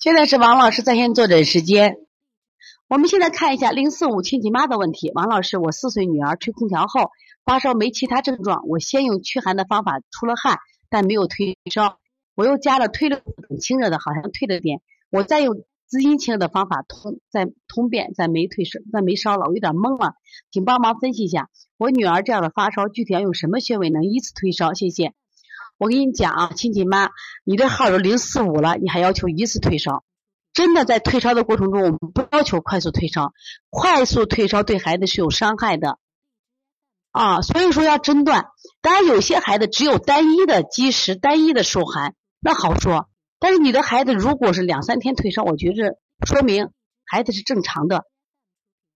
现在是王老师在线坐诊时间。我们现在看一下零四五亲戚妈的问题。王老师，我四岁女儿吹空调后发烧，没其他症状。我先用驱寒的方法出了汗，但没有退烧。我又加了退热清热的，好像退了点。我再用。滋阴清热的方法通在通便，在没退烧，在没烧了，我有点懵了，请帮忙分析一下我女儿这样的发烧具体要用什么穴位能依次退烧？谢谢。我跟你讲啊，亲戚妈，你这号都零四五了，你还要求一次退烧？真的在退烧的过程中，我们不要求快速退烧，快速退烧对孩子是有伤害的啊，所以说要诊断。当然，有些孩子只有单一的积食、单一的受寒，那好说。但是你的孩子如果是两三天退烧，我觉着说明孩子是正常的。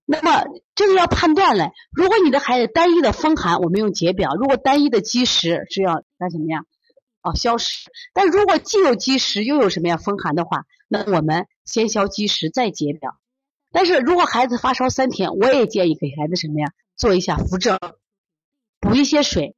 那么这个要判断嘞，如果你的孩子单一的风寒，我们用解表；如果单一的积食，是要干什么呀？哦，消食。但如果既有积食又有什么呀风寒的话，那我们先消积食再解表。但是如果孩子发烧三天，我也建议给孩子什么呀，做一下扶正，补一些水，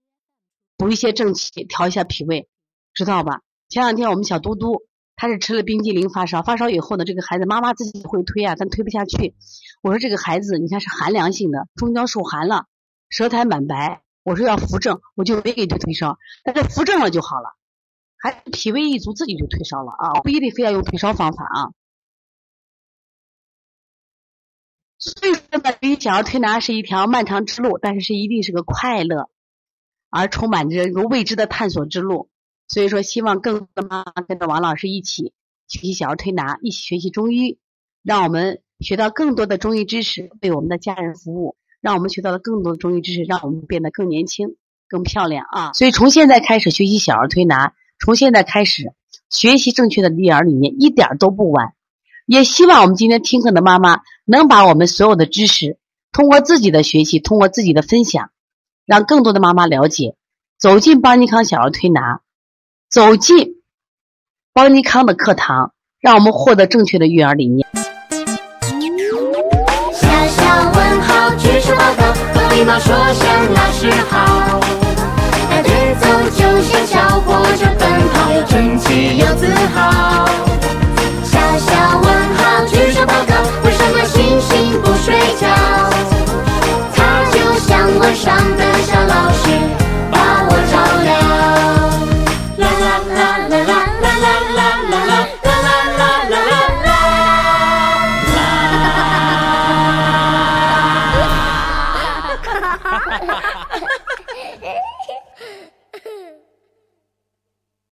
补一些正气，调一下脾胃，知道吧？前两天我们小嘟嘟，他是吃了冰激凌发烧，发烧以后呢，这个孩子妈妈自己会推啊，但推不下去。我说这个孩子你看是寒凉性的，中焦受寒了，舌苔满白。我说要扶正，我就没给他退烧，但是扶正了就好了。还脾胃一足，自己就退烧了啊！不一定非要用退烧方法啊。所以说呢，你想要推拿是一条漫长之路，但是是一定是个快乐而充满着一个未知的探索之路。所以说，希望更多的妈妈跟着王老师一起学习小儿推拿，一起学习中医，让我们学到更多的中医知识，为我们的家人服务，让我们学到了更多的中医知识，让我们变得更年轻、更漂亮啊！所以从现在开始学习小儿推拿。从现在开始学习正确的育儿理念一点都不晚，也希望我们今天听课的妈妈能把我们所有的知识通过自己的学习，通过自己的分享，让更多的妈妈了解，走进邦尼康小儿推拿，走进邦尼康的课堂，让我们获得正确的育儿理念。小小问号，举手报告，和礼貌说声老师好。Ha ha ha ha ha!